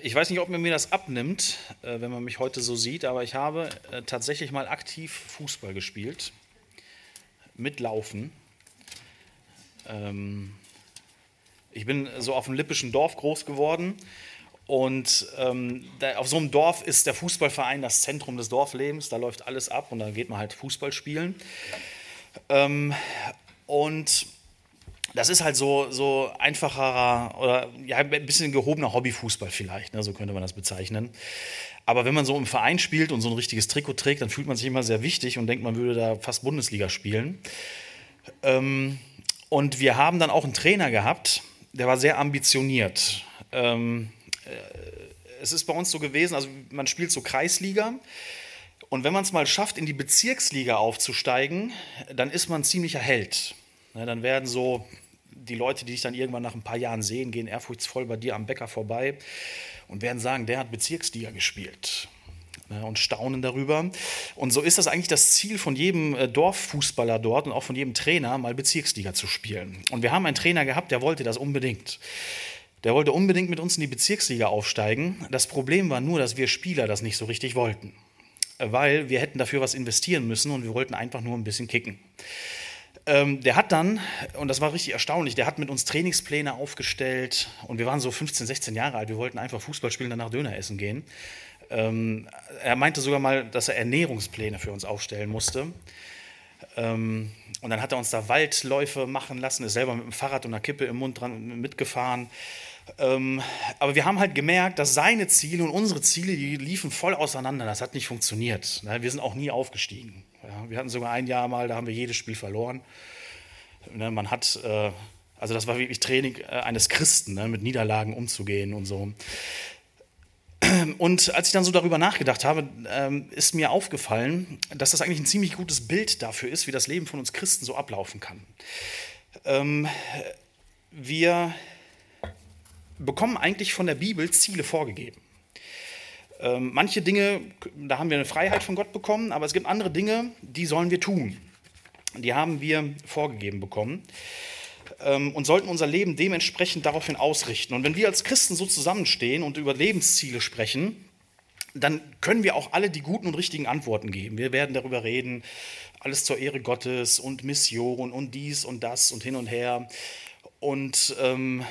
Ich weiß nicht, ob man mir das abnimmt, äh, wenn man mich heute so sieht, aber ich habe äh, tatsächlich mal aktiv Fußball gespielt. Mit Laufen. Ähm, ich bin so auf einem lippischen Dorf groß geworden und ähm, da, auf so einem Dorf ist der Fußballverein das Zentrum des Dorflebens. Da läuft alles ab und dann geht man halt Fußball spielen. Ähm, und das ist halt so, so einfacherer oder ja, ein bisschen gehobener Hobbyfußball vielleicht, ne, so könnte man das bezeichnen. Aber wenn man so im Verein spielt und so ein richtiges Trikot trägt, dann fühlt man sich immer sehr wichtig und denkt, man würde da fast Bundesliga spielen. Ähm, und wir haben dann auch einen Trainer gehabt, der war sehr ambitioniert. Ähm, äh, es ist bei uns so gewesen, also man spielt so Kreisliga. Und wenn man es mal schafft, in die Bezirksliga aufzusteigen, dann ist man ziemlicher Held. Ne, dann werden so die Leute, die dich dann irgendwann nach ein paar Jahren sehen, gehen ehrfurchtsvoll bei dir am Bäcker vorbei und werden sagen, der hat Bezirksliga gespielt ne, und staunen darüber. Und so ist das eigentlich das Ziel von jedem äh, Dorffußballer dort und auch von jedem Trainer, mal Bezirksliga zu spielen. Und wir haben einen Trainer gehabt, der wollte das unbedingt. Der wollte unbedingt mit uns in die Bezirksliga aufsteigen. Das Problem war nur, dass wir Spieler das nicht so richtig wollten, weil wir hätten dafür was investieren müssen und wir wollten einfach nur ein bisschen kicken. Ähm, der hat dann, und das war richtig erstaunlich, der hat mit uns Trainingspläne aufgestellt und wir waren so 15, 16 Jahre alt, wir wollten einfach Fußball spielen, danach Döner essen gehen. Ähm, er meinte sogar mal, dass er Ernährungspläne für uns aufstellen musste. Ähm, und dann hat er uns da Waldläufe machen lassen, ist selber mit dem Fahrrad und einer Kippe im Mund dran mitgefahren. Ähm, aber wir haben halt gemerkt, dass seine Ziele und unsere Ziele, die liefen voll auseinander. Das hat nicht funktioniert. Wir sind auch nie aufgestiegen. Wir hatten sogar ein Jahr mal, da haben wir jedes Spiel verloren. Ne, man hat, äh, also das war wirklich Training äh, eines Christen, ne, mit Niederlagen umzugehen und so. Und als ich dann so darüber nachgedacht habe, ähm, ist mir aufgefallen, dass das eigentlich ein ziemlich gutes Bild dafür ist, wie das Leben von uns Christen so ablaufen kann. Ähm, wir bekommen eigentlich von der Bibel Ziele vorgegeben. Ähm, manche Dinge, da haben wir eine Freiheit von Gott bekommen, aber es gibt andere Dinge, die sollen wir tun. Die haben wir vorgegeben bekommen ähm, und sollten unser Leben dementsprechend daraufhin ausrichten. Und wenn wir als Christen so zusammenstehen und über Lebensziele sprechen, dann können wir auch alle die guten und richtigen Antworten geben. Wir werden darüber reden, alles zur Ehre Gottes und Mission und dies und das und hin und her. Und ähm,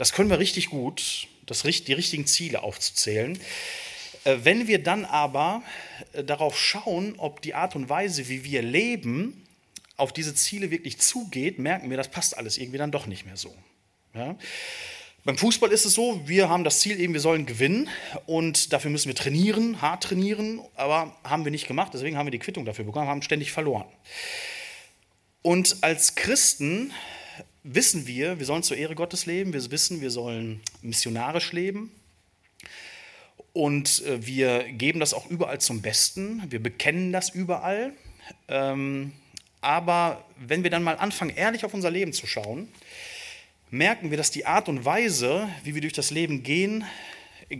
das können wir richtig gut, das, die richtigen Ziele aufzuzählen. Äh, wenn wir dann aber äh, darauf schauen, ob die Art und Weise, wie wir leben, auf diese Ziele wirklich zugeht, merken wir, das passt alles irgendwie dann doch nicht mehr so. Ja? Beim Fußball ist es so, wir haben das Ziel eben, wir sollen gewinnen und dafür müssen wir trainieren, hart trainieren, aber haben wir nicht gemacht, deswegen haben wir die Quittung dafür bekommen, haben ständig verloren. Und als Christen wissen wir, wir sollen zur Ehre Gottes leben, wir wissen, wir sollen missionarisch leben, und äh, wir geben das auch überall zum Besten. Wir bekennen das überall. Ähm, aber wenn wir dann mal anfangen, ehrlich auf unser Leben zu schauen, merken wir, dass die Art und Weise, wie wir durch das Leben gehen,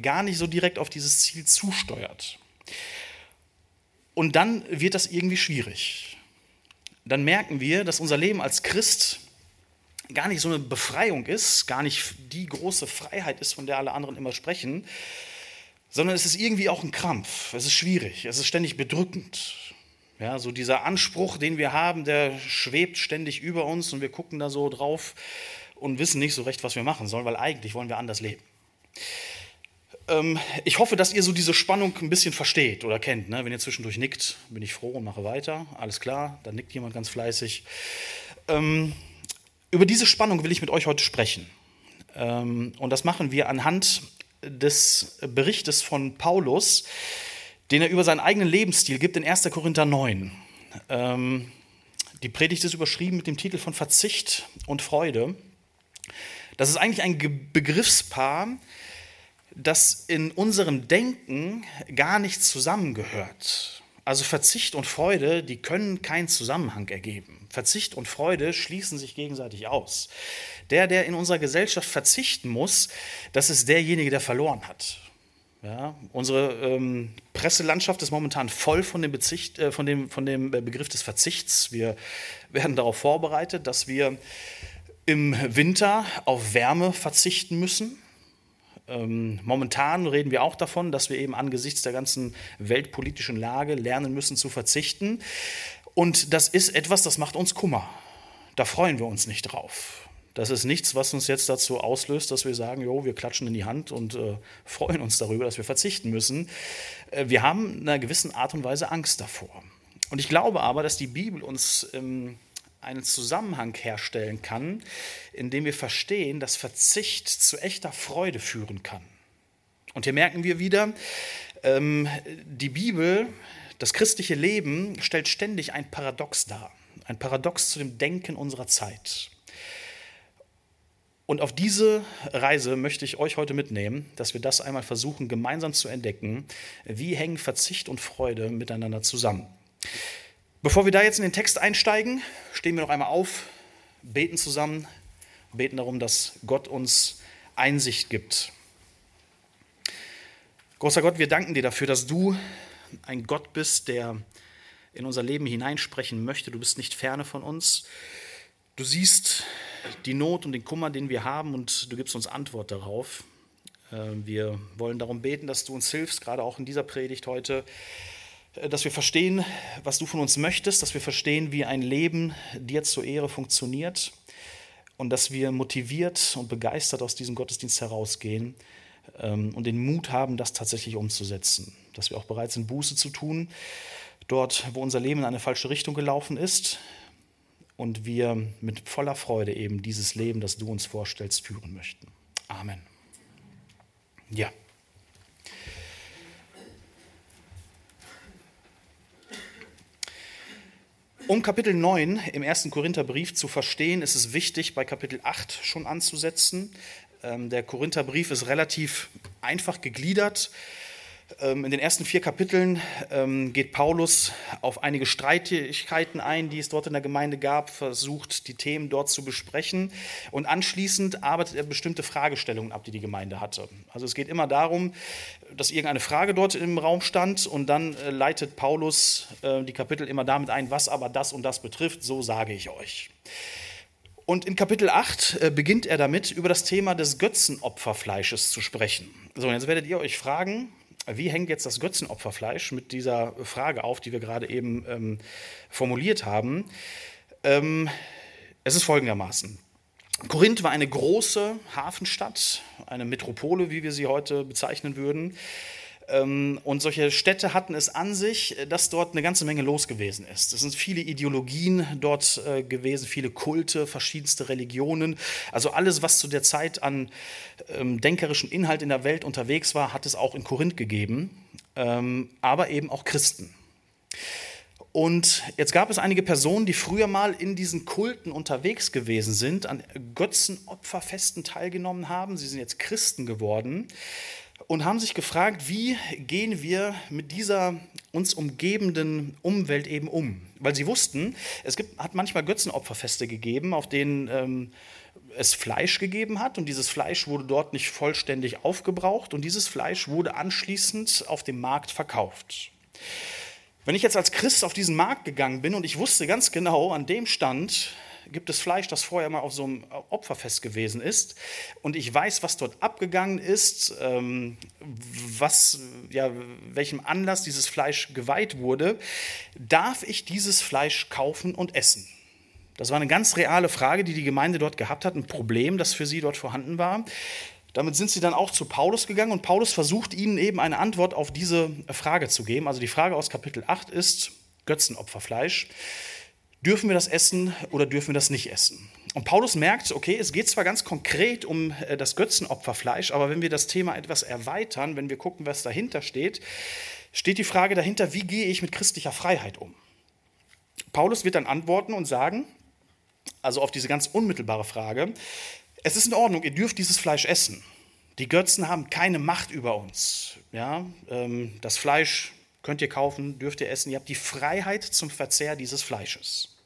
gar nicht so direkt auf dieses Ziel zusteuert. Und dann wird das irgendwie schwierig. Dann merken wir, dass unser Leben als Christ gar nicht so eine Befreiung ist, gar nicht die große Freiheit ist, von der alle anderen immer sprechen, sondern es ist irgendwie auch ein Krampf. Es ist schwierig, es ist ständig bedrückend. Ja, so dieser Anspruch, den wir haben, der schwebt ständig über uns und wir gucken da so drauf und wissen nicht so recht, was wir machen sollen, weil eigentlich wollen wir anders leben. Ähm, ich hoffe, dass ihr so diese Spannung ein bisschen versteht oder kennt. Ne? Wenn ihr zwischendurch nickt, bin ich froh und mache weiter. Alles klar, dann nickt jemand ganz fleißig. Ähm, über diese Spannung will ich mit euch heute sprechen. Ähm, und das machen wir anhand des Berichtes von Paulus, den er über seinen eigenen Lebensstil gibt in 1. Korinther 9. Ähm, die Predigt ist überschrieben mit dem Titel von Verzicht und Freude. Das ist eigentlich ein Begriffspaar, das in unserem Denken gar nicht zusammengehört. Also Verzicht und Freude, die können keinen Zusammenhang ergeben. Verzicht und Freude schließen sich gegenseitig aus. Der, der in unserer Gesellschaft verzichten muss, das ist derjenige, der verloren hat. Ja, unsere ähm, Presselandschaft ist momentan voll von dem, Bezicht, äh, von, dem, von dem Begriff des Verzichts. Wir werden darauf vorbereitet, dass wir im Winter auf Wärme verzichten müssen. Ähm, momentan reden wir auch davon, dass wir eben angesichts der ganzen weltpolitischen Lage lernen müssen zu verzichten. Und das ist etwas, das macht uns Kummer. Da freuen wir uns nicht drauf. Das ist nichts, was uns jetzt dazu auslöst, dass wir sagen, jo, wir klatschen in die Hand und äh, freuen uns darüber, dass wir verzichten müssen. Äh, wir haben in einer gewissen Art und Weise Angst davor. Und ich glaube aber, dass die Bibel uns ähm, einen Zusammenhang herstellen kann, in dem wir verstehen, dass Verzicht zu echter Freude führen kann. Und hier merken wir wieder, ähm, die Bibel, das christliche Leben stellt ständig ein Paradox dar. Ein Paradox zu dem Denken unserer Zeit. Und auf diese Reise möchte ich euch heute mitnehmen, dass wir das einmal versuchen, gemeinsam zu entdecken. Wie hängen Verzicht und Freude miteinander zusammen? Bevor wir da jetzt in den Text einsteigen, stehen wir noch einmal auf, beten zusammen, beten darum, dass Gott uns Einsicht gibt. Großer Gott, wir danken dir dafür, dass du ein Gott bist, der in unser Leben hineinsprechen möchte. Du bist nicht ferne von uns. Du siehst die Not und den Kummer, den wir haben, und du gibst uns Antwort darauf. Äh, wir wollen darum beten, dass du uns hilfst, gerade auch in dieser Predigt heute, dass wir verstehen, was du von uns möchtest, dass wir verstehen, wie ein Leben dir zur Ehre funktioniert und dass wir motiviert und begeistert aus diesem Gottesdienst herausgehen ähm, und den Mut haben, das tatsächlich umzusetzen. Dass wir auch bereit sind, Buße zu tun, dort, wo unser Leben in eine falsche Richtung gelaufen ist, und wir mit voller Freude eben dieses Leben, das du uns vorstellst, führen möchten. Amen. Ja. Um Kapitel 9 im ersten Korintherbrief zu verstehen, ist es wichtig, bei Kapitel 8 schon anzusetzen. Ähm, der Korintherbrief ist relativ einfach gegliedert. Ähm, in den ersten vier Kapiteln ähm, geht Paulus auf einige Streitigkeiten ein, die es dort in der Gemeinde gab, versucht, die Themen dort zu besprechen und anschließend arbeitet er bestimmte Fragestellungen ab, die die Gemeinde hatte. Also es geht immer darum, dass irgendeine Frage dort im Raum stand und dann äh, leitet Paulus äh, die Kapitel immer damit ein, was aber das und das betrifft, so sage ich euch. Und in Kapitel 8 äh, beginnt er damit, über das Thema des Götzenopferfleisches zu sprechen. So, jetzt werdet ihr euch fragen, wie hängt jetzt das Götzenopferfleisch mit dieser Frage auf, die wir gerade eben ähm, formuliert haben? Ähm, es ist folgendermaßen. Korinth war eine große Hafenstadt, eine Metropole, wie wir sie heute bezeichnen würden. Ähm, und solche Städte hatten es an sich, dass dort eine ganze Menge los gewesen ist. Es sind viele Ideologien dort äh, gewesen, viele Kulte, verschiedenste Religionen. Also alles, was zu der Zeit an ähm, denkerischem Inhalt in der Welt unterwegs war, hat es auch in Korinth gegeben, ähm, aber eben auch Christen. Und jetzt gab es einige Personen, die früher mal in diesen Kulten unterwegs gewesen sind, an Götzenopferfesten teilgenommen haben. Sie sind jetzt Christen geworden und haben sich gefragt, wie gehen wir mit dieser uns umgebenden Umwelt eben um? Weil sie wussten, es gibt, hat manchmal Götzenopferfeste gegeben, auf denen ähm, es Fleisch gegeben hat und dieses Fleisch wurde dort nicht vollständig aufgebraucht und dieses Fleisch wurde anschließend auf dem Markt verkauft. Wenn ich jetzt als Christ auf diesen Markt gegangen bin und ich wusste ganz genau, an dem Stand gibt es Fleisch, das vorher mal auf so einem Opferfest gewesen ist. Und ich weiß, was dort abgegangen ist, ähm, was, ja, welchem Anlass dieses Fleisch geweiht wurde. Darf ich dieses Fleisch kaufen und essen? Das war eine ganz reale Frage, die die Gemeinde dort gehabt hat, ein Problem, das für sie dort vorhanden war. Damit sind sie dann auch zu Paulus gegangen und Paulus versucht ihnen eben eine Antwort auf diese Frage zu geben. Also die Frage aus Kapitel 8 ist Götzenopferfleisch. Dürfen wir das essen oder dürfen wir das nicht essen? Und Paulus merkt, okay, es geht zwar ganz konkret um äh, das Götzenopferfleisch, aber wenn wir das Thema etwas erweitern, wenn wir gucken, was dahinter steht, steht die Frage dahinter, wie gehe ich mit christlicher Freiheit um? Paulus wird dann antworten und sagen, also auf diese ganz unmittelbare Frage, es ist in Ordnung, ihr dürft dieses Fleisch essen. Die Götzen haben keine Macht über uns. Ja, ähm, das Fleisch Könnt ihr kaufen, dürft ihr essen. Ihr habt die Freiheit zum Verzehr dieses Fleisches.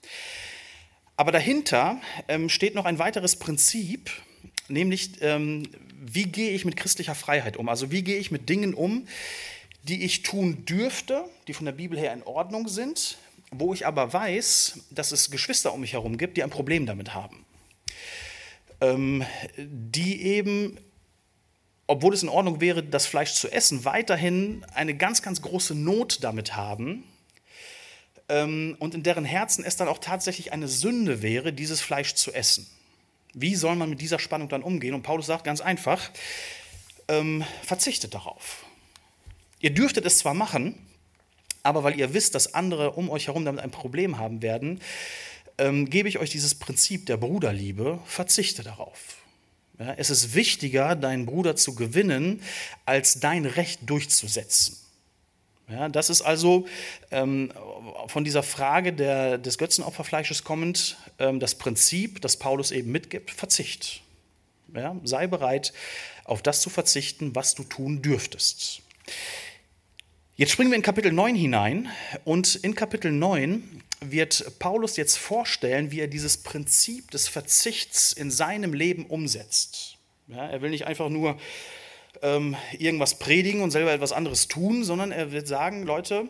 Aber dahinter ähm, steht noch ein weiteres Prinzip, nämlich ähm, wie gehe ich mit christlicher Freiheit um? Also wie gehe ich mit Dingen um, die ich tun dürfte, die von der Bibel her in Ordnung sind, wo ich aber weiß, dass es Geschwister um mich herum gibt, die ein Problem damit haben. Ähm, die eben obwohl es in Ordnung wäre, das Fleisch zu essen, weiterhin eine ganz, ganz große Not damit haben ähm, und in deren Herzen es dann auch tatsächlich eine Sünde wäre, dieses Fleisch zu essen. Wie soll man mit dieser Spannung dann umgehen? Und Paulus sagt ganz einfach, ähm, verzichtet darauf. Ihr dürftet es zwar machen, aber weil ihr wisst, dass andere um euch herum damit ein Problem haben werden, ähm, gebe ich euch dieses Prinzip der Bruderliebe, verzichte darauf. Ja, es ist wichtiger, deinen Bruder zu gewinnen, als dein Recht durchzusetzen. Ja, das ist also ähm, von dieser Frage der, des Götzenopferfleisches kommend ähm, das Prinzip, das Paulus eben mitgibt, Verzicht. Ja, sei bereit, auf das zu verzichten, was du tun dürftest. Jetzt springen wir in Kapitel 9 hinein und in Kapitel 9 wird Paulus jetzt vorstellen, wie er dieses Prinzip des Verzichts in seinem Leben umsetzt. Ja, er will nicht einfach nur ähm, irgendwas predigen und selber etwas anderes tun, sondern er wird sagen, Leute,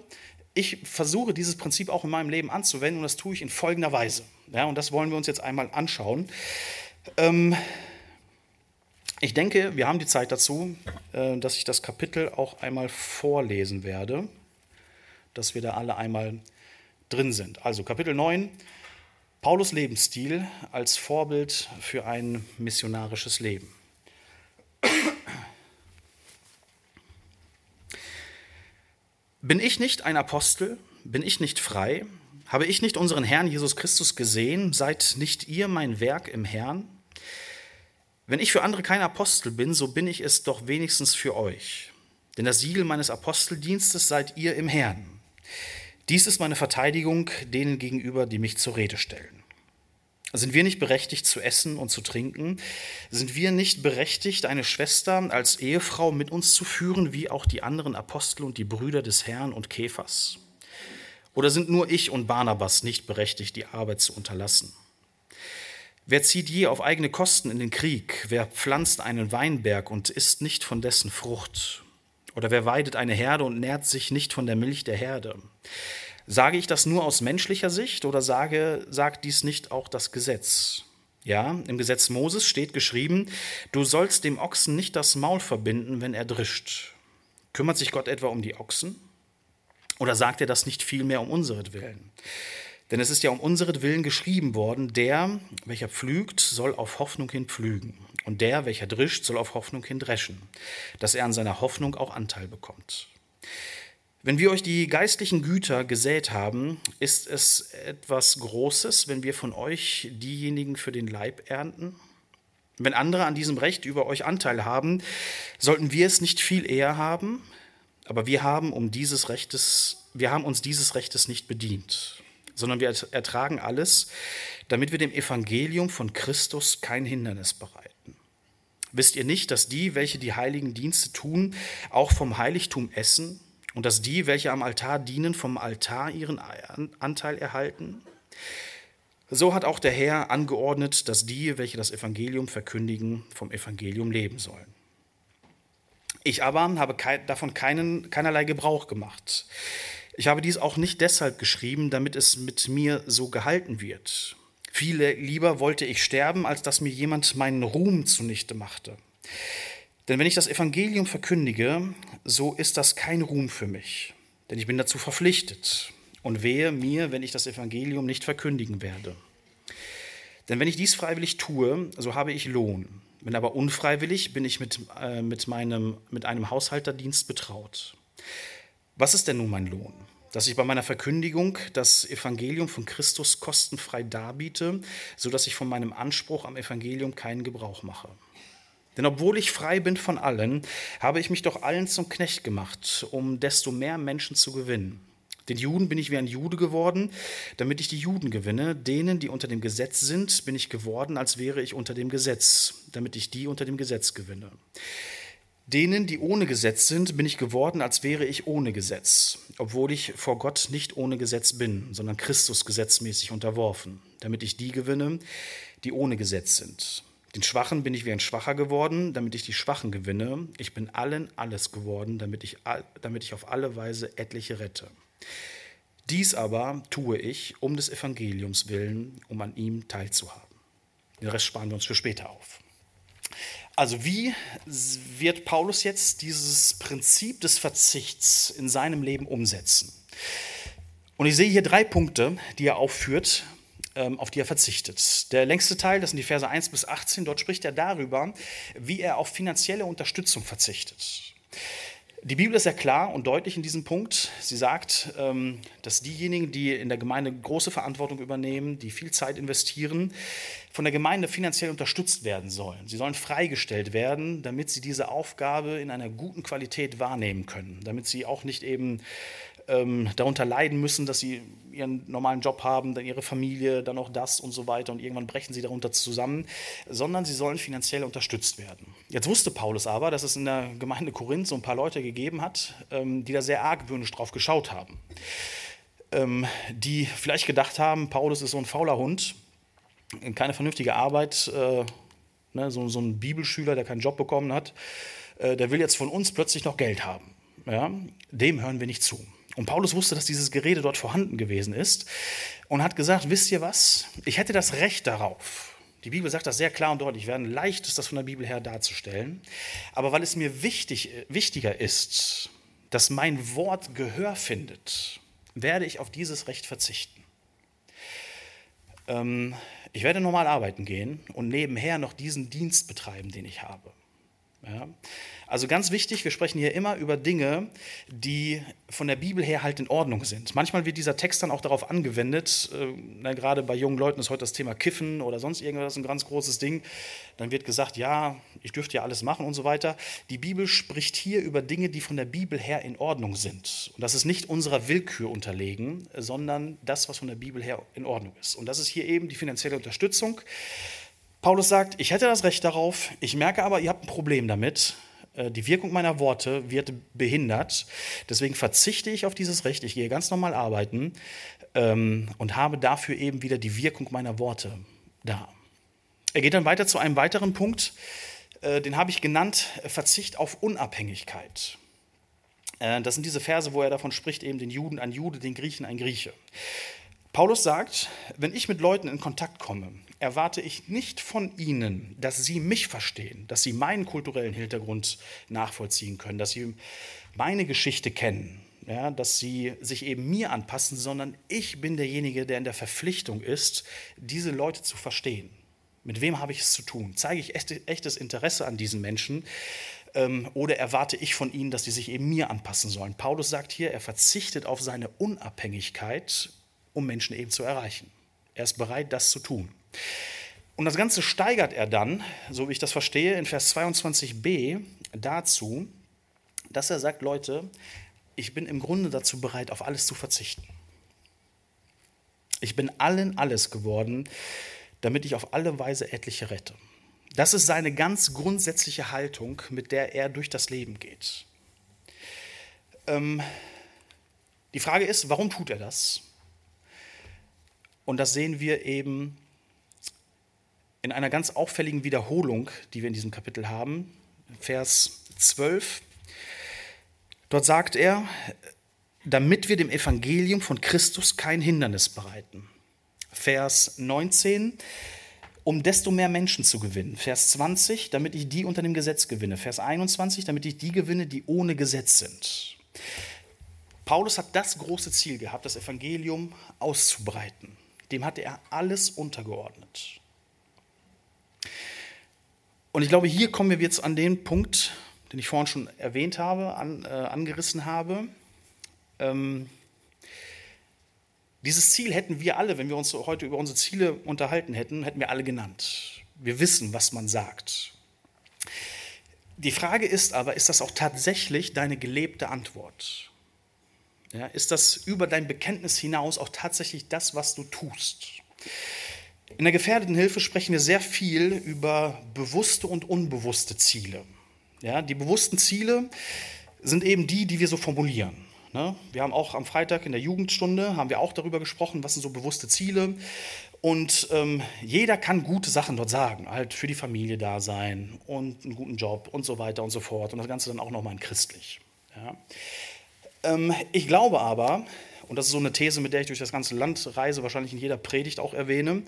ich versuche dieses Prinzip auch in meinem Leben anzuwenden und das tue ich in folgender Weise. Ja, und das wollen wir uns jetzt einmal anschauen. Ähm, ich denke, wir haben die Zeit dazu, äh, dass ich das Kapitel auch einmal vorlesen werde, dass wir da alle einmal drin sind. Also Kapitel 9, Paulus Lebensstil als Vorbild für ein missionarisches Leben. Bin ich nicht ein Apostel? Bin ich nicht frei? Habe ich nicht unseren Herrn Jesus Christus gesehen? Seid nicht ihr mein Werk im Herrn? Wenn ich für andere kein Apostel bin, so bin ich es doch wenigstens für euch. Denn das Siegel meines Aposteldienstes seid ihr im Herrn. Dies ist meine Verteidigung denen gegenüber, die mich zur Rede stellen. Sind wir nicht berechtigt zu essen und zu trinken? Sind wir nicht berechtigt, eine Schwester als Ehefrau mit uns zu führen, wie auch die anderen Apostel und die Brüder des Herrn und Käfers? Oder sind nur ich und Barnabas nicht berechtigt, die Arbeit zu unterlassen? Wer zieht je auf eigene Kosten in den Krieg? Wer pflanzt einen Weinberg und isst nicht von dessen Frucht? Oder wer weidet eine Herde und nährt sich nicht von der Milch der Herde? Sage ich das nur aus menschlicher Sicht oder sage, sagt dies nicht auch das Gesetz? Ja, im Gesetz Moses steht geschrieben, du sollst dem Ochsen nicht das Maul verbinden, wenn er drischt. Kümmert sich Gott etwa um die Ochsen? Oder sagt er das nicht vielmehr um unseretwillen? Denn es ist ja um unseretwillen geschrieben worden, der, welcher pflügt, soll auf Hoffnung hin pflügen. Und der, welcher drischt, soll auf Hoffnung hin dreschen, dass er an seiner Hoffnung auch Anteil bekommt. Wenn wir euch die geistlichen Güter gesät haben, ist es etwas Großes, wenn wir von euch diejenigen für den Leib ernten? Wenn andere an diesem Recht über euch Anteil haben, sollten wir es nicht viel eher haben? Aber wir haben, um dieses Rechtes, wir haben uns dieses Rechtes nicht bedient, sondern wir ertragen alles, damit wir dem Evangelium von Christus kein Hindernis bereiten. Wisst ihr nicht, dass die, welche die heiligen Dienste tun, auch vom Heiligtum essen und dass die, welche am Altar dienen, vom Altar ihren Anteil erhalten? So hat auch der Herr angeordnet, dass die, welche das Evangelium verkündigen, vom Evangelium leben sollen. Ich aber habe davon keinen, keinerlei Gebrauch gemacht. Ich habe dies auch nicht deshalb geschrieben, damit es mit mir so gehalten wird. Viele lieber wollte ich sterben, als dass mir jemand meinen Ruhm zunichte machte. Denn wenn ich das Evangelium verkündige, so ist das kein Ruhm für mich, denn ich bin dazu verpflichtet. Und wehe mir, wenn ich das Evangelium nicht verkündigen werde. Denn wenn ich dies freiwillig tue, so habe ich Lohn. Wenn aber unfreiwillig, bin ich mit, äh, mit, meinem, mit einem Haushalterdienst betraut. Was ist denn nun mein Lohn? Dass ich bei meiner Verkündigung das Evangelium von Christus kostenfrei darbiete, sodass ich von meinem Anspruch am Evangelium keinen Gebrauch mache. Denn obwohl ich frei bin von allen, habe ich mich doch allen zum Knecht gemacht, um desto mehr Menschen zu gewinnen. Den Juden bin ich wie ein Jude geworden, damit ich die Juden gewinne. Denen, die unter dem Gesetz sind, bin ich geworden, als wäre ich unter dem Gesetz, damit ich die unter dem Gesetz gewinne. Denen, die ohne Gesetz sind, bin ich geworden, als wäre ich ohne Gesetz, obwohl ich vor Gott nicht ohne Gesetz bin, sondern Christus gesetzmäßig unterworfen, damit ich die gewinne, die ohne Gesetz sind. Den Schwachen bin ich wie ein Schwacher geworden, damit ich die Schwachen gewinne. Ich bin allen alles geworden, damit ich, damit ich auf alle Weise etliche rette. Dies aber tue ich um des Evangeliums willen, um an ihm teilzuhaben. Den Rest sparen wir uns für später auf. Also wie wird Paulus jetzt dieses Prinzip des Verzichts in seinem Leben umsetzen? Und ich sehe hier drei Punkte, die er aufführt, ähm, auf die er verzichtet. Der längste Teil, das sind die Verse 1 bis 18, dort spricht er darüber, wie er auf finanzielle Unterstützung verzichtet. Die Bibel ist sehr klar und deutlich in diesem Punkt. Sie sagt, ähm, dass diejenigen, die in der Gemeinde große Verantwortung übernehmen, die viel Zeit investieren, von der Gemeinde finanziell unterstützt werden sollen. Sie sollen freigestellt werden, damit sie diese Aufgabe in einer guten Qualität wahrnehmen können, damit sie auch nicht eben ähm, darunter leiden müssen, dass sie ihren normalen Job haben, dann ihre Familie, dann auch das und so weiter und irgendwann brechen sie darunter zusammen, sondern sie sollen finanziell unterstützt werden. Jetzt wusste Paulus aber, dass es in der Gemeinde Korinth so ein paar Leute gegeben hat, ähm, die da sehr argwöhnisch drauf geschaut haben. Ähm, die vielleicht gedacht haben, Paulus ist so ein fauler Hund, keine vernünftige Arbeit, äh, ne, so, so, ein Bibelschüler, der keinen Job bekommen hat, äh, der will jetzt von uns plötzlich noch Geld haben. Ja? Dem hören wir nicht zu. Und Paulus wusste, dass dieses Gerede dort vorhanden gewesen ist und hat gesagt, wisst ihr was, ich hätte das Recht darauf. Die Bibel sagt das sehr klar und deutlich, werden leicht ist das von der Bibel her darzustellen. Aber weil es mir wichtig, wichtiger ist, dass mein Wort Gehör findet, werde ich auf dieses Recht verzichten. Ähm, ich werde normal arbeiten gehen und nebenher noch diesen Dienst betreiben, den ich habe. Ja? Also ganz wichtig, wir sprechen hier immer über Dinge, die von der Bibel her halt in Ordnung sind. Manchmal wird dieser Text dann auch darauf angewendet, äh, na, gerade bei jungen Leuten ist heute das Thema Kiffen oder sonst irgendwas ein ganz großes Ding. Dann wird gesagt, ja, ich dürfte ja alles machen und so weiter. Die Bibel spricht hier über Dinge, die von der Bibel her in Ordnung sind. Und das ist nicht unserer Willkür unterlegen, sondern das, was von der Bibel her in Ordnung ist. Und das ist hier eben die finanzielle Unterstützung. Paulus sagt, ich hätte das Recht darauf, ich merke aber, ihr habt ein Problem damit. Äh, die Wirkung meiner Worte wird behindert. Deswegen verzichte ich auf dieses Recht. Ich gehe ganz normal arbeiten ähm, und habe dafür eben wieder die Wirkung meiner Worte da. Er geht dann weiter zu einem weiteren Punkt, äh, den habe ich genannt, Verzicht auf Unabhängigkeit. Äh, das sind diese Verse, wo er davon spricht, eben den Juden ein Jude, den Griechen ein Grieche. Paulus sagt, wenn ich mit Leuten in Kontakt komme, erwarte ich nicht von ihnen, dass sie mich verstehen, dass sie meinen kulturellen Hintergrund nachvollziehen können, dass sie meine Geschichte kennen, ja, dass sie sich eben mir anpassen, sondern ich bin derjenige, der in der Verpflichtung ist, diese Leute zu verstehen. Mit wem habe ich es zu tun? Zeige ich echtes Interesse an diesen Menschen? Ähm, oder erwarte ich von ihnen, dass sie sich eben mir anpassen sollen? Paulus sagt hier, er verzichtet auf seine Unabhängigkeit um Menschen eben zu erreichen. Er ist bereit, das zu tun. Und das Ganze steigert er dann, so wie ich das verstehe, in Vers 22b dazu, dass er sagt, Leute, ich bin im Grunde dazu bereit, auf alles zu verzichten. Ich bin allen alles geworden, damit ich auf alle Weise etliche rette. Das ist seine ganz grundsätzliche Haltung, mit der er durch das Leben geht. Ähm, die Frage ist, warum tut er das? Und das sehen wir eben in einer ganz auffälligen Wiederholung, die wir in diesem Kapitel haben. Vers 12. Dort sagt er, damit wir dem Evangelium von Christus kein Hindernis bereiten. Vers 19, um desto mehr Menschen zu gewinnen. Vers 20, damit ich die unter dem Gesetz gewinne. Vers 21, damit ich die gewinne, die ohne Gesetz sind. Paulus hat das große Ziel gehabt, das Evangelium auszubreiten dem hatte er alles untergeordnet. Und ich glaube, hier kommen wir jetzt an den Punkt, den ich vorhin schon erwähnt habe, an, äh, angerissen habe. Ähm, dieses Ziel hätten wir alle, wenn wir uns heute über unsere Ziele unterhalten hätten, hätten wir alle genannt. Wir wissen, was man sagt. Die Frage ist aber, ist das auch tatsächlich deine gelebte Antwort? Ja, ist das über dein Bekenntnis hinaus auch tatsächlich das, was du tust? In der gefährdeten Hilfe sprechen wir sehr viel über bewusste und unbewusste Ziele. Ja, die bewussten Ziele sind eben die, die wir so formulieren. Ne? Wir haben auch am Freitag in der Jugendstunde haben wir auch darüber gesprochen, was sind so bewusste Ziele. Und ähm, jeder kann gute Sachen dort sagen, halt für die Familie da sein und einen guten Job und so weiter und so fort. Und das Ganze dann auch nochmal in christlich. Ja. Ähm, ich glaube aber, und das ist so eine These, mit der ich durch das ganze Land reise, wahrscheinlich in jeder Predigt auch erwähne,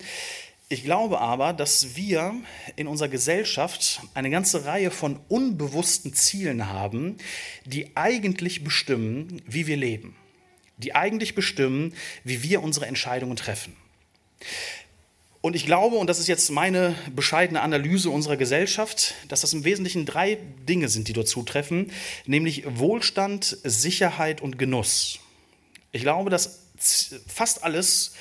Ich glaube aber, dass wir in unserer Gesellschaft eine ganze Reihe von unbewussten Zielen haben, die eigentlich bestimmen, wie wir leben, die eigentlich bestimmen, wie wir unsere Entscheidungen treffen. Und ich glaube, und das ist jetzt meine bescheidene Analyse unserer Gesellschaft, dass das im Wesentlichen drei Dinge sind, die dort zutreffen, nämlich Wohlstand, Sicherheit und Genuss. Ich glaube, dass fast alles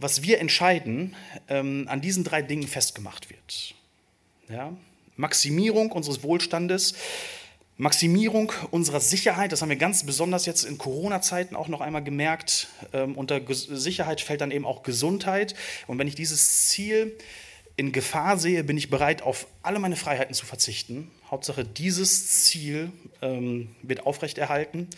was wir entscheiden, ähm, an diesen drei Dingen festgemacht wird. Ja? Maximierung unseres Wohlstandes, Maximierung unserer Sicherheit, das haben wir ganz besonders jetzt in Corona-Zeiten auch noch einmal gemerkt. Ähm, unter Ges Sicherheit fällt dann eben auch Gesundheit. Und wenn ich dieses Ziel in Gefahr sehe, bin ich bereit, auf alle meine Freiheiten zu verzichten. Hauptsache, dieses Ziel ähm, wird aufrechterhalten.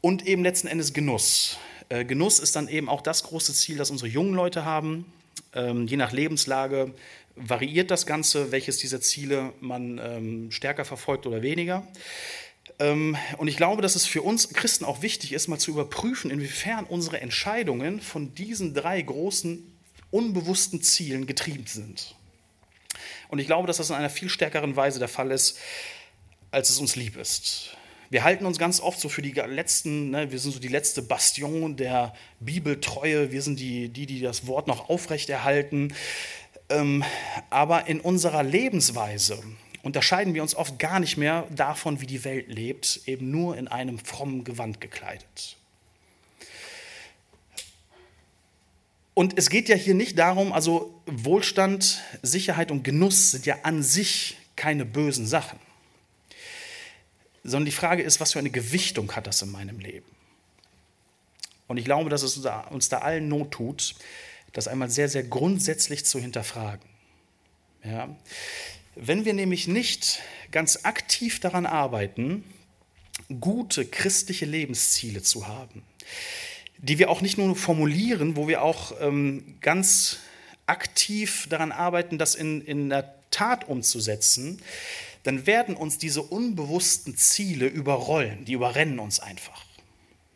Und eben letzten Endes Genuss. Äh, Genuss ist dann eben auch das große Ziel, das unsere jungen Leute haben. Ähm, je nach Lebenslage variiert das Ganze, welches dieser Ziele man ähm, stärker verfolgt oder weniger. Ähm, und ich glaube, dass es für uns Christen auch wichtig ist, mal zu überprüfen, inwiefern unsere Entscheidungen von diesen drei großen unbewussten Zielen getrieben sind. Und ich glaube, dass das in einer viel stärkeren Weise der Fall ist, als es uns lieb ist. Wir halten uns ganz oft so für die letzten, ne, wir sind so die letzte Bastion der Bibeltreue, wir sind die, die, die das Wort noch aufrechterhalten. Ähm, aber in unserer Lebensweise unterscheiden wir uns oft gar nicht mehr davon, wie die Welt lebt, eben nur in einem frommen Gewand gekleidet. Und es geht ja hier nicht darum, also Wohlstand, Sicherheit und Genuss sind ja an sich keine bösen Sachen sondern die Frage ist, was für eine Gewichtung hat das in meinem Leben? Und ich glaube, dass es uns da allen Not tut, das einmal sehr, sehr grundsätzlich zu hinterfragen. Ja? Wenn wir nämlich nicht ganz aktiv daran arbeiten, gute christliche Lebensziele zu haben, die wir auch nicht nur formulieren, wo wir auch ähm, ganz aktiv daran arbeiten, das in, in der Tat umzusetzen, dann werden uns diese unbewussten Ziele überrollen, die überrennen uns einfach.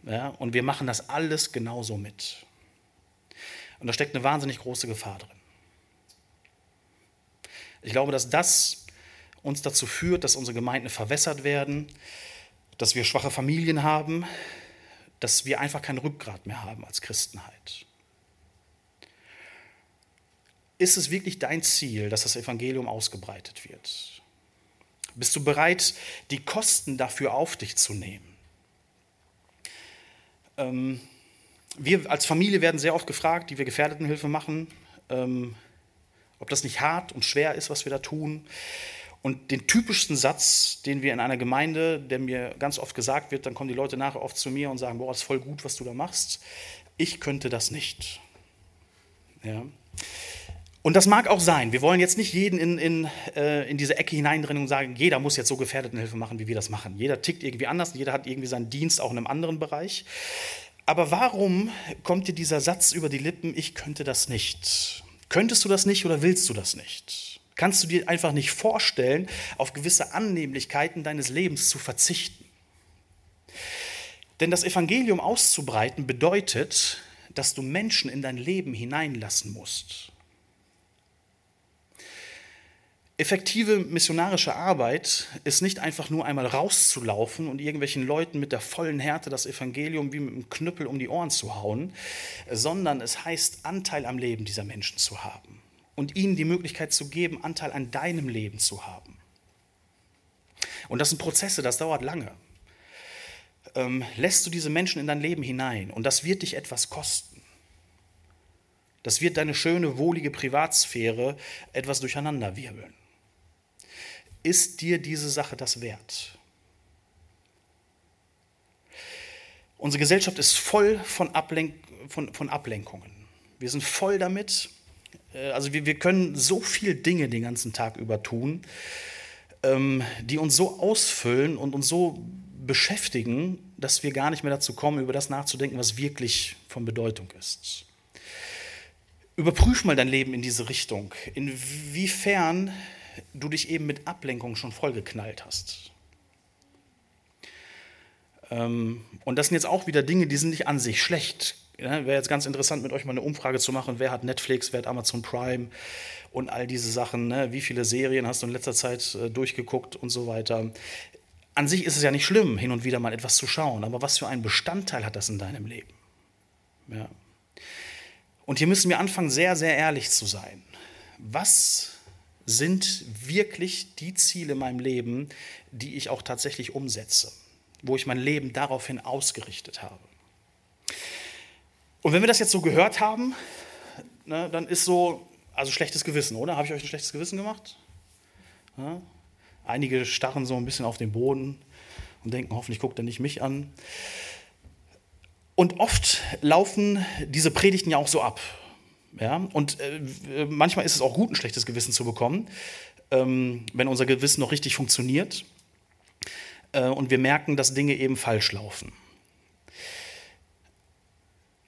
Ja, und wir machen das alles genauso mit. Und da steckt eine wahnsinnig große Gefahr drin. Ich glaube, dass das uns dazu führt, dass unsere Gemeinden verwässert werden, dass wir schwache Familien haben, dass wir einfach kein Rückgrat mehr haben als Christenheit. Ist es wirklich dein Ziel, dass das Evangelium ausgebreitet wird? Bist du bereit, die Kosten dafür auf dich zu nehmen? Ähm, wir als Familie werden sehr oft gefragt, die wir Gefährdetenhilfe machen, ähm, ob das nicht hart und schwer ist, was wir da tun. Und den typischsten Satz, den wir in einer Gemeinde, der mir ganz oft gesagt wird, dann kommen die Leute nachher oft zu mir und sagen, boah, ist voll gut, was du da machst. Ich könnte das nicht. Ja. Und das mag auch sein. Wir wollen jetzt nicht jeden in, in, äh, in diese Ecke hineindrennen und sagen, jeder muss jetzt so Gefährdetenhilfe machen, wie wir das machen. Jeder tickt irgendwie anders, jeder hat irgendwie seinen Dienst auch in einem anderen Bereich. Aber warum kommt dir dieser Satz über die Lippen, ich könnte das nicht? Könntest du das nicht oder willst du das nicht? Kannst du dir einfach nicht vorstellen, auf gewisse Annehmlichkeiten deines Lebens zu verzichten? Denn das Evangelium auszubreiten bedeutet, dass du Menschen in dein Leben hineinlassen musst. Effektive missionarische Arbeit ist nicht einfach nur einmal rauszulaufen und irgendwelchen Leuten mit der vollen Härte das Evangelium wie mit einem Knüppel um die Ohren zu hauen, sondern es heißt, Anteil am Leben dieser Menschen zu haben und ihnen die Möglichkeit zu geben, Anteil an deinem Leben zu haben. Und das sind Prozesse, das dauert lange. Ähm, lässt du diese Menschen in dein Leben hinein und das wird dich etwas kosten. Das wird deine schöne, wohlige Privatsphäre etwas durcheinanderwirbeln ist dir diese Sache das wert? Unsere Gesellschaft ist voll von, Ablenk von, von Ablenkungen. Wir sind voll damit. Äh, also wir, wir können so viele Dinge den ganzen Tag über tun, ähm, die uns so ausfüllen und uns so beschäftigen, dass wir gar nicht mehr dazu kommen, über das nachzudenken, was wirklich von Bedeutung ist. Überprüf mal dein Leben in diese Richtung. Inwiefern du dich eben mit Ablenkung schon vollgeknallt hast. Ähm, und das sind jetzt auch wieder Dinge, die sind nicht an sich schlecht. Ja, Wäre jetzt ganz interessant, mit euch mal eine Umfrage zu machen, wer hat Netflix, wer hat Amazon Prime und all diese Sachen. Ne? Wie viele Serien hast du in letzter Zeit äh, durchgeguckt und so weiter. An sich ist es ja nicht schlimm, hin und wieder mal etwas zu schauen, aber was für einen Bestandteil hat das in deinem Leben? Ja. Und hier müssen wir anfangen, sehr, sehr ehrlich zu sein. Was sind wirklich die Ziele in meinem Leben, die ich auch tatsächlich umsetze, wo ich mein Leben daraufhin ausgerichtet habe? Und wenn wir das jetzt so gehört haben, ne, dann ist so, also schlechtes Gewissen, oder? Habe ich euch ein schlechtes Gewissen gemacht? Ja? Einige starren so ein bisschen auf den Boden und denken, hoffentlich guckt er nicht mich an. Und oft laufen diese Predigten ja auch so ab. Ja? Und äh, manchmal ist es auch gut, ein schlechtes Gewissen zu bekommen, ähm, wenn unser Gewissen noch richtig funktioniert äh, und wir merken, dass Dinge eben falsch laufen.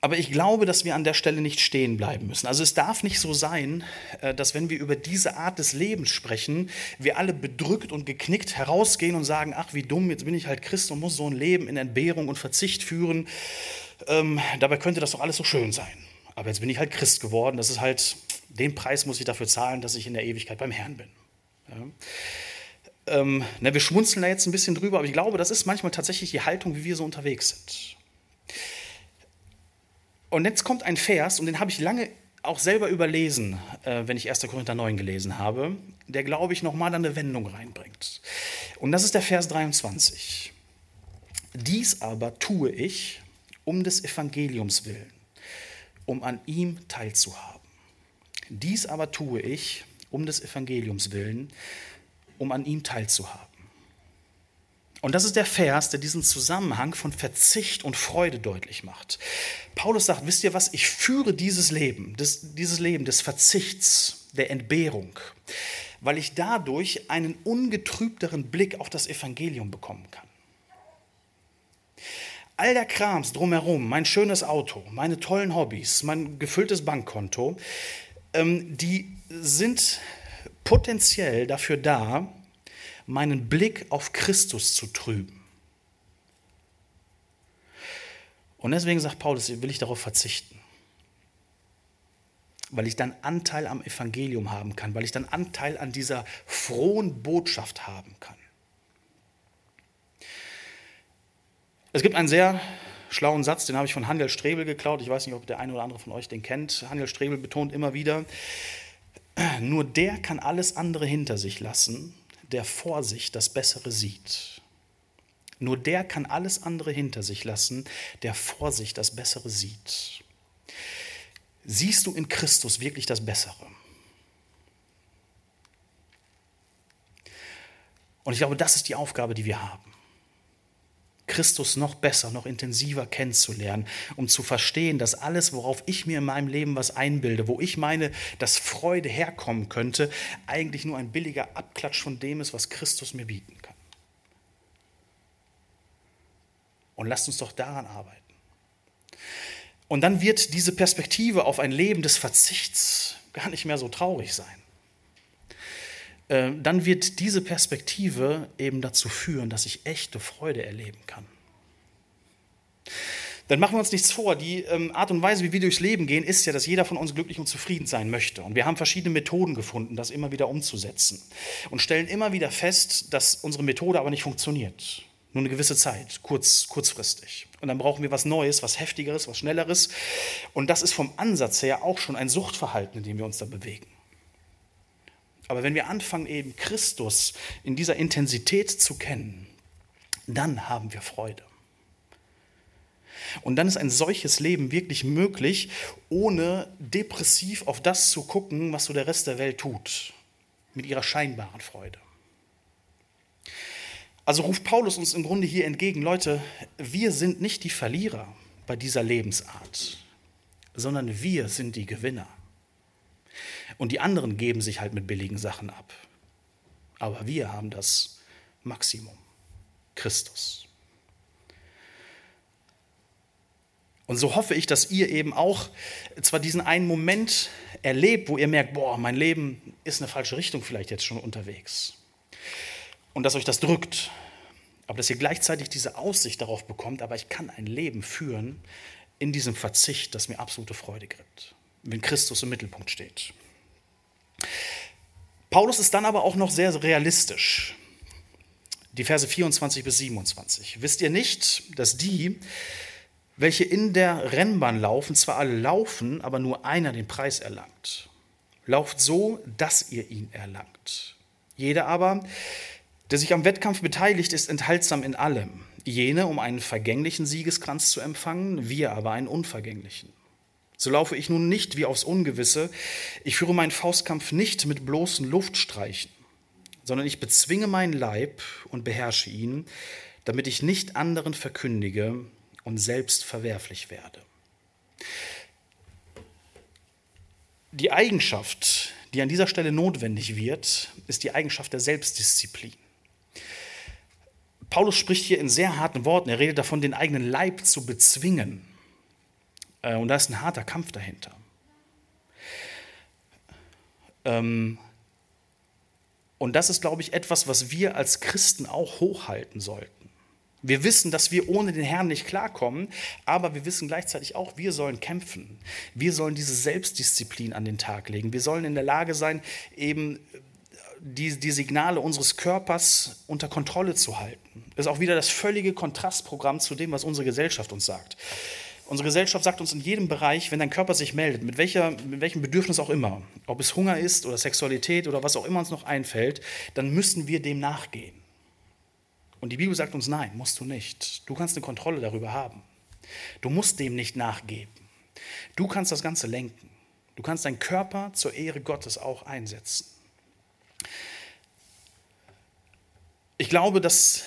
Aber ich glaube, dass wir an der Stelle nicht stehen bleiben müssen. Also es darf nicht so sein, äh, dass wenn wir über diese Art des Lebens sprechen, wir alle bedrückt und geknickt herausgehen und sagen, ach wie dumm, jetzt bin ich halt Christ und muss so ein Leben in Entbehrung und Verzicht führen. Ähm, dabei könnte das doch alles so schön sein. Aber jetzt bin ich halt Christ geworden. Das ist halt, den Preis muss ich dafür zahlen, dass ich in der Ewigkeit beim Herrn bin. Ja. Ähm, na, wir schmunzeln da jetzt ein bisschen drüber, aber ich glaube, das ist manchmal tatsächlich die Haltung, wie wir so unterwegs sind. Und jetzt kommt ein Vers, und den habe ich lange auch selber überlesen, äh, wenn ich 1. Korinther 9 gelesen habe, der, glaube ich, nochmal eine Wendung reinbringt. Und das ist der Vers 23. Dies aber tue ich um des Evangeliums willen, um an ihm teilzuhaben. Dies aber tue ich um des Evangeliums willen, um an ihm teilzuhaben. Und das ist der Vers, der diesen Zusammenhang von Verzicht und Freude deutlich macht. Paulus sagt, wisst ihr was, ich führe dieses Leben, das, dieses Leben des Verzichts, der Entbehrung, weil ich dadurch einen ungetrübteren Blick auf das Evangelium bekommen kann. All der Krams drumherum, mein schönes Auto, meine tollen Hobbys, mein gefülltes Bankkonto, ähm, die sind potenziell dafür da, meinen Blick auf Christus zu trüben. Und deswegen sagt Paulus, will ich darauf verzichten. Weil ich dann Anteil am Evangelium haben kann, weil ich dann Anteil an dieser frohen Botschaft haben kann. Es gibt einen sehr schlauen Satz, den habe ich von Handel Strebel geklaut. Ich weiß nicht, ob der eine oder andere von euch den kennt. Handel Strebel betont immer wieder, nur der kann alles andere hinter sich lassen, der vor sich das Bessere sieht. Nur der kann alles andere hinter sich lassen, der vor sich das Bessere sieht. Siehst du in Christus wirklich das Bessere? Und ich glaube, das ist die Aufgabe, die wir haben. Christus noch besser, noch intensiver kennenzulernen, um zu verstehen, dass alles, worauf ich mir in meinem Leben was einbilde, wo ich meine, dass Freude herkommen könnte, eigentlich nur ein billiger Abklatsch von dem ist, was Christus mir bieten kann. Und lasst uns doch daran arbeiten. Und dann wird diese Perspektive auf ein Leben des Verzichts gar nicht mehr so traurig sein. Äh, dann wird diese Perspektive eben dazu führen, dass ich echte Freude erleben kann. Dann machen wir uns nichts vor. Die ähm, Art und Weise, wie wir durchs Leben gehen, ist ja, dass jeder von uns glücklich und zufrieden sein möchte. Und wir haben verschiedene Methoden gefunden, das immer wieder umzusetzen. Und stellen immer wieder fest, dass unsere Methode aber nicht funktioniert. Nur eine gewisse Zeit, kurz, kurzfristig. Und dann brauchen wir was Neues, was Heftigeres, was Schnelleres. Und das ist vom Ansatz her auch schon ein Suchtverhalten, in dem wir uns da bewegen. Aber wenn wir anfangen, eben Christus in dieser Intensität zu kennen, dann haben wir Freude. Und dann ist ein solches Leben wirklich möglich, ohne depressiv auf das zu gucken, was so der Rest der Welt tut, mit ihrer scheinbaren Freude. Also ruft Paulus uns im Grunde hier entgegen, Leute, wir sind nicht die Verlierer bei dieser Lebensart, sondern wir sind die Gewinner. Und die anderen geben sich halt mit billigen Sachen ab. Aber wir haben das Maximum, Christus. Und so hoffe ich, dass ihr eben auch zwar diesen einen Moment erlebt, wo ihr merkt, boah, mein Leben ist in eine falsche Richtung vielleicht jetzt schon unterwegs. Und dass euch das drückt. Aber dass ihr gleichzeitig diese Aussicht darauf bekommt, aber ich kann ein Leben führen, in diesem Verzicht, das mir absolute Freude gibt, wenn Christus im Mittelpunkt steht. Paulus ist dann aber auch noch sehr realistisch. Die Verse 24 bis 27. Wisst ihr nicht, dass die, welche in der Rennbahn laufen, zwar alle laufen, aber nur einer den Preis erlangt? Lauft so, dass ihr ihn erlangt. Jeder aber, der sich am Wettkampf beteiligt, ist enthaltsam in allem. Jene, um einen vergänglichen Siegeskranz zu empfangen, wir aber einen unvergänglichen. So laufe ich nun nicht wie aufs Ungewisse. Ich führe meinen Faustkampf nicht mit bloßen Luftstreichen, sondern ich bezwinge meinen Leib und beherrsche ihn, damit ich nicht anderen verkündige und selbst verwerflich werde. Die Eigenschaft, die an dieser Stelle notwendig wird, ist die Eigenschaft der Selbstdisziplin. Paulus spricht hier in sehr harten Worten. Er redet davon, den eigenen Leib zu bezwingen. Äh, und da ist ein harter Kampf dahinter. Ähm, und das ist, glaube ich, etwas, was wir als Christen auch hochhalten sollten. Wir wissen, dass wir ohne den Herrn nicht klarkommen, aber wir wissen gleichzeitig auch, wir sollen kämpfen. Wir sollen diese Selbstdisziplin an den Tag legen. Wir sollen in der Lage sein, eben die, die Signale unseres Körpers unter Kontrolle zu halten. Das ist auch wieder das völlige Kontrastprogramm zu dem, was unsere Gesellschaft uns sagt. Unsere Gesellschaft sagt uns in jedem Bereich, wenn dein Körper sich meldet, mit, welcher, mit welchem Bedürfnis auch immer, ob es Hunger ist oder Sexualität oder was auch immer uns noch einfällt, dann müssen wir dem nachgehen. Und die Bibel sagt uns, nein, musst du nicht. Du kannst eine Kontrolle darüber haben. Du musst dem nicht nachgeben. Du kannst das Ganze lenken. Du kannst deinen Körper zur Ehre Gottes auch einsetzen. Ich glaube, dass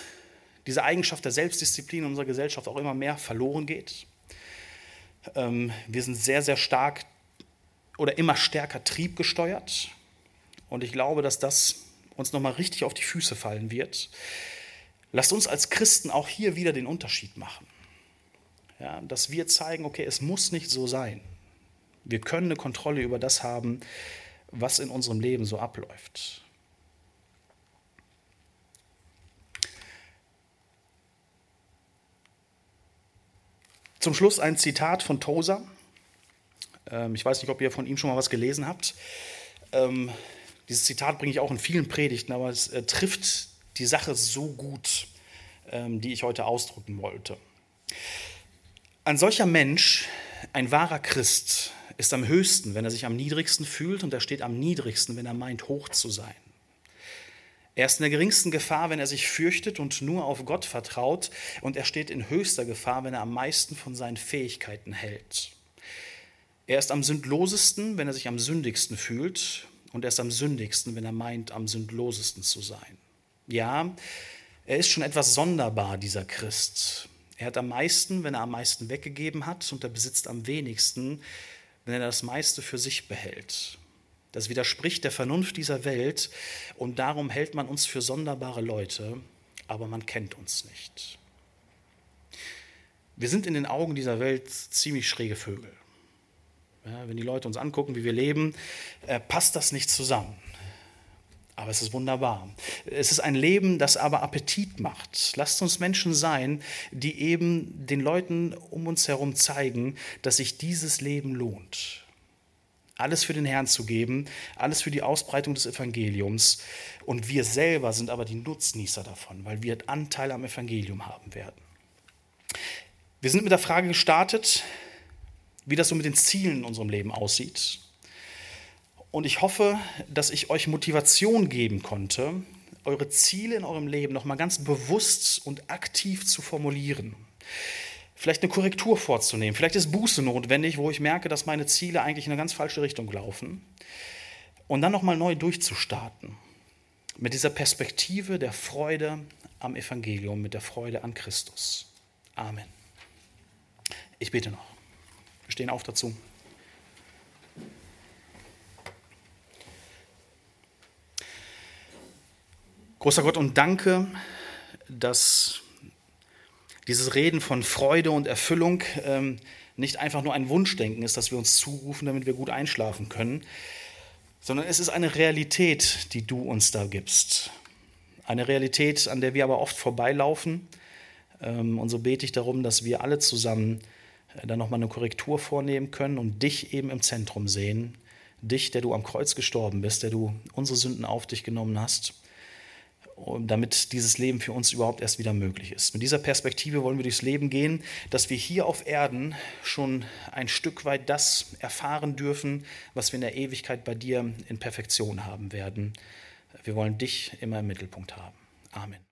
diese Eigenschaft der Selbstdisziplin in unserer Gesellschaft auch immer mehr verloren geht. Ähm, wir sind sehr, sehr stark oder immer stärker triebgesteuert. Und ich glaube, dass das uns nochmal richtig auf die Füße fallen wird. Lasst uns als Christen auch hier wieder den Unterschied machen. Ja, dass wir zeigen, okay, es muss nicht so sein. Wir können eine Kontrolle über das haben, was in unserem Leben so abläuft. Zum Schluss ein Zitat von Tozer. Ähm, ich weiß nicht, ob ihr von ihm schon mal was gelesen habt. Ähm, dieses Zitat bringe ich auch in vielen Predigten, aber es äh, trifft die Sache so gut, ähm, die ich heute ausdrücken wollte. Ein solcher Mensch, ein wahrer Christ, ist am höchsten, wenn er sich am niedrigsten fühlt und er steht am niedrigsten, wenn er meint, hoch zu sein. Er ist in der geringsten Gefahr, wenn er sich fürchtet und nur auf Gott vertraut, und er steht in höchster Gefahr, wenn er am meisten von seinen Fähigkeiten hält. Er ist am sündlosesten, wenn er sich am sündigsten fühlt, und er ist am sündigsten, wenn er meint, am sündlosesten zu sein. Ja, er ist schon etwas sonderbar, dieser Christ. Er hat am meisten, wenn er am meisten weggegeben hat, und er besitzt am wenigsten, wenn er das meiste für sich behält. Das widerspricht der Vernunft dieser Welt und darum hält man uns für sonderbare Leute, aber man kennt uns nicht. Wir sind in den Augen dieser Welt ziemlich schräge Vögel. Ja, wenn die Leute uns angucken, wie wir leben, äh, passt das nicht zusammen. Aber es ist wunderbar. Es ist ein Leben, das aber Appetit macht. Lasst uns Menschen sein, die eben den Leuten um uns herum zeigen, dass sich dieses Leben lohnt. Alles für den Herrn zu geben, alles für die Ausbreitung des Evangeliums. Und wir selber sind aber die Nutznießer davon, weil wir Anteil am Evangelium haben werden. Wir sind mit der Frage gestartet, wie das so mit den Zielen in unserem Leben aussieht. Und ich hoffe, dass ich euch Motivation geben konnte, eure Ziele in eurem Leben nochmal ganz bewusst und aktiv zu formulieren. Vielleicht eine Korrektur vorzunehmen. Vielleicht ist Buße notwendig, wo ich merke, dass meine Ziele eigentlich in eine ganz falsche Richtung laufen. Und dann nochmal neu durchzustarten. Mit dieser Perspektive der Freude am Evangelium, mit der Freude an Christus. Amen. Ich bete noch. Wir stehen auf dazu. Großer Gott, und danke, dass dieses Reden von Freude und Erfüllung ähm, nicht einfach nur ein Wunschdenken ist, das wir uns zurufen, damit wir gut einschlafen können, sondern es ist eine Realität, die du uns da gibst. Eine Realität, an der wir aber oft vorbeilaufen. Ähm, und so bete ich darum, dass wir alle zusammen äh, dann nochmal eine Korrektur vornehmen können und dich eben im Zentrum sehen. Dich, der du am Kreuz gestorben bist, der du unsere Sünden auf dich genommen hast, damit dieses Leben für uns überhaupt erst wieder möglich ist. Mit dieser Perspektive wollen wir durchs Leben gehen, dass wir hier auf Erden schon ein Stück weit das erfahren dürfen, was wir in der Ewigkeit bei dir in Perfektion haben werden. Wir wollen dich immer im Mittelpunkt haben. Amen.